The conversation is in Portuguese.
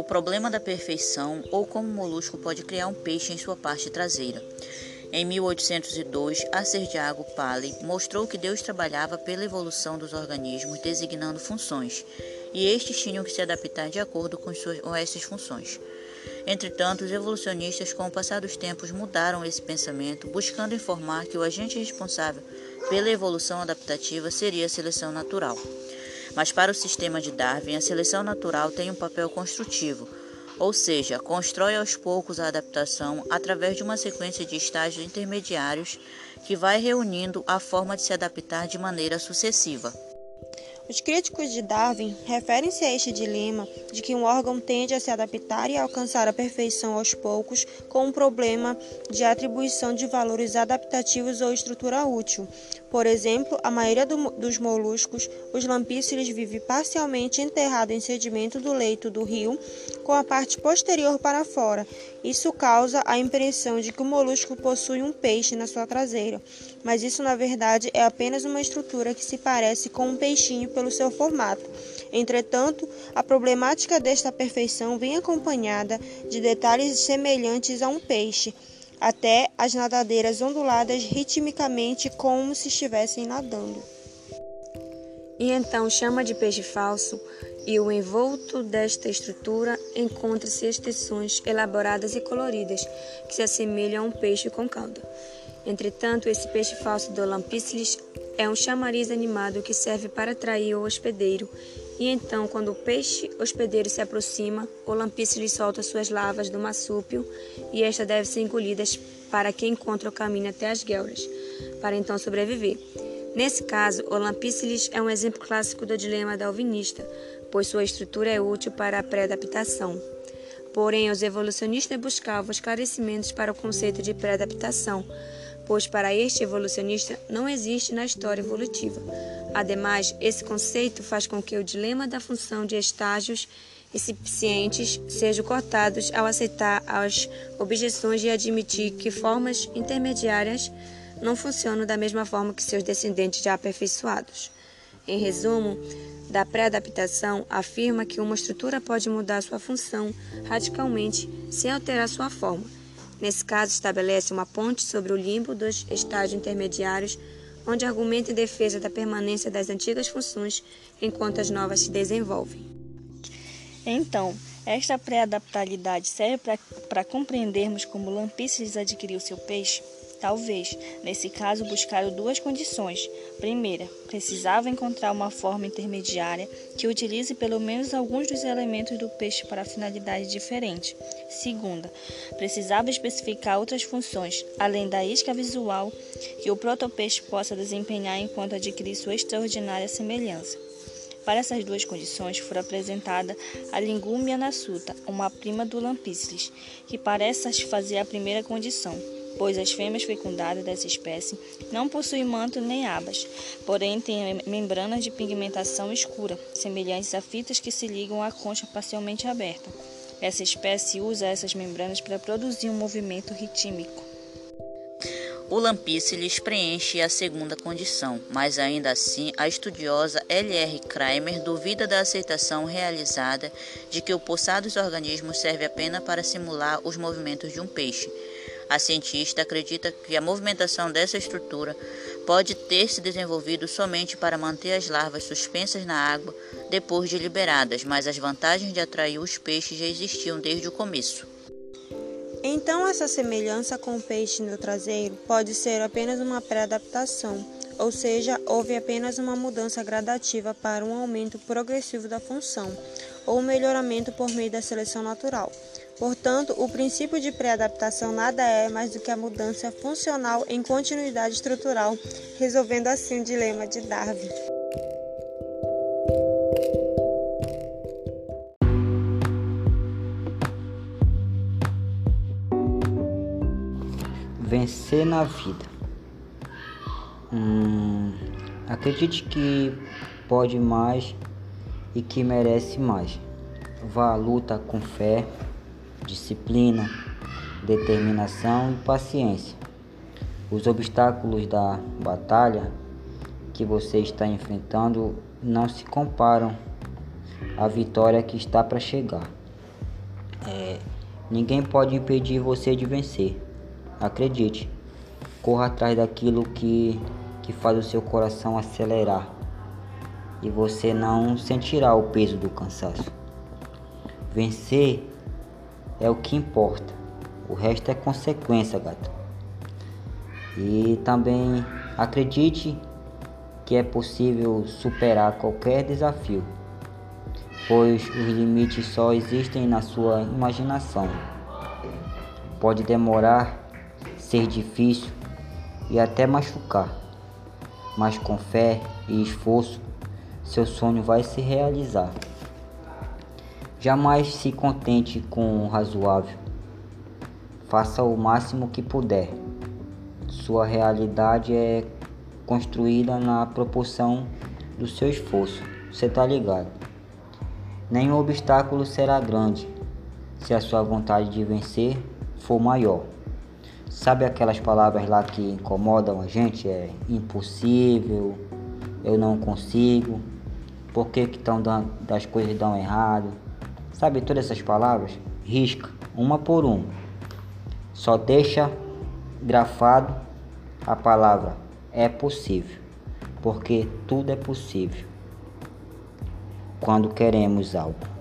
o problema da perfeição ou como o molusco pode criar um peixe em sua parte traseira. Em 1802, Acerdiago Paley mostrou que Deus trabalhava pela evolução dos organismos designando funções, e estes tinham que se adaptar de acordo com, suas, com essas funções. Entretanto, os evolucionistas, com o passar dos tempos, mudaram esse pensamento, buscando informar que o agente responsável pela evolução adaptativa seria a seleção natural. Mas para o sistema de Darwin, a seleção natural tem um papel construtivo, ou seja, constrói aos poucos a adaptação através de uma sequência de estágios intermediários que vai reunindo a forma de se adaptar de maneira sucessiva. Os críticos de Darwin referem-se a este dilema de que um órgão tende a se adaptar e alcançar a perfeição aos poucos com um problema de atribuição de valores adaptativos ou estrutura útil. Por exemplo, a maioria do, dos moluscos, os lampíceres, vive parcialmente enterrado em sedimento do leito do rio, com a parte posterior para fora. Isso causa a impressão de que o molusco possui um peixe na sua traseira, mas isso na verdade é apenas uma estrutura que se parece com um peixinho pelo seu formato. Entretanto, a problemática desta perfeição vem acompanhada de detalhes semelhantes a um peixe, até as nadadeiras onduladas ritmicamente como se estivessem nadando. E então chama de peixe falso, e o envolto desta estrutura encontra-se extensões elaboradas e coloridas, que se assemelham a um peixe com cauda. Entretanto, esse peixe falso do Lampislis é um chamariz animado que serve para atrair o hospedeiro, e então, quando o peixe hospedeiro se aproxima, o Lampislis solta suas larvas do marsúpio, e esta deve ser engolida para que encontre o caminho até as guelras, para então sobreviver. Nesse caso, o Lampislis é um exemplo clássico do dilema darwinista, pois sua estrutura é útil para a pré-adaptação. Porém, os evolucionistas buscavam esclarecimentos para o conceito de pré-adaptação, pois para este evolucionista não existe na história evolutiva. Ademais, esse conceito faz com que o dilema da função de estágios incipientes sejam cortados ao aceitar as objeções e admitir que formas intermediárias não funcionam da mesma forma que seus descendentes já aperfeiçoados. Em resumo, da pré-adaptação afirma que uma estrutura pode mudar sua função radicalmente sem alterar sua forma. Nesse caso, estabelece uma ponte sobre o limbo dos estágios intermediários, onde argumenta em defesa da permanência das antigas funções enquanto as novas se desenvolvem. Então, esta pré-adaptabilidade serve para compreendermos como Lampíceles adquiriu seu peixe? Talvez, nesse caso, buscaram duas condições. Primeira, precisava encontrar uma forma intermediária que utilize pelo menos alguns dos elementos do peixe para finalidade diferente. Segunda, precisava especificar outras funções, além da isca visual, que o protopeixe possa desempenhar enquanto adquirir sua extraordinária semelhança. Para essas duas condições, foi apresentada a Lingumia nassuta, uma prima do Lampíceles, que parece satisfazer a primeira condição pois as fêmeas fecundadas dessa espécie não possuem manto nem abas, porém têm membranas de pigmentação escura, semelhantes a fitas que se ligam à concha parcialmente aberta. Essa espécie usa essas membranas para produzir um movimento ritmico. O Lampíceles preenche a segunda condição, mas ainda assim a estudiosa L.R. Kramer duvida da aceitação realizada de que o poçado dos organismos serve apenas para simular os movimentos de um peixe. A cientista acredita que a movimentação dessa estrutura pode ter se desenvolvido somente para manter as larvas suspensas na água depois de liberadas, mas as vantagens de atrair os peixes já existiam desde o começo. Então, essa semelhança com o peixe no traseiro pode ser apenas uma pré-adaptação, ou seja, houve apenas uma mudança gradativa para um aumento progressivo da função, ou um melhoramento por meio da seleção natural. Portanto, o princípio de pré-adaptação nada é mais do que a mudança funcional em continuidade estrutural, resolvendo assim o dilema de Darwin. Vencer na vida. Hum, acredite que pode mais e que merece mais. Vá à luta com fé disciplina, determinação e paciência. Os obstáculos da batalha que você está enfrentando não se comparam à vitória que está para chegar. É, ninguém pode impedir você de vencer. Acredite. Corra atrás daquilo que, que faz o seu coração acelerar. E você não sentirá o peso do cansaço. Vencer é o que importa. O resto é consequência, gato. E também acredite que é possível superar qualquer desafio, pois os limites só existem na sua imaginação. Pode demorar, ser difícil e até machucar, mas com fé e esforço, seu sonho vai se realizar. Jamais se contente com o razoável. Faça o máximo que puder. Sua realidade é construída na proporção do seu esforço. Você tá ligado? Nenhum obstáculo será grande se a sua vontade de vencer for maior. Sabe aquelas palavras lá que incomodam a gente? É impossível, eu não consigo, por que que dando, das coisas dão errado? Sabe todas essas palavras? Risca uma por uma. Só deixa grafado a palavra é possível, porque tudo é possível quando queremos algo.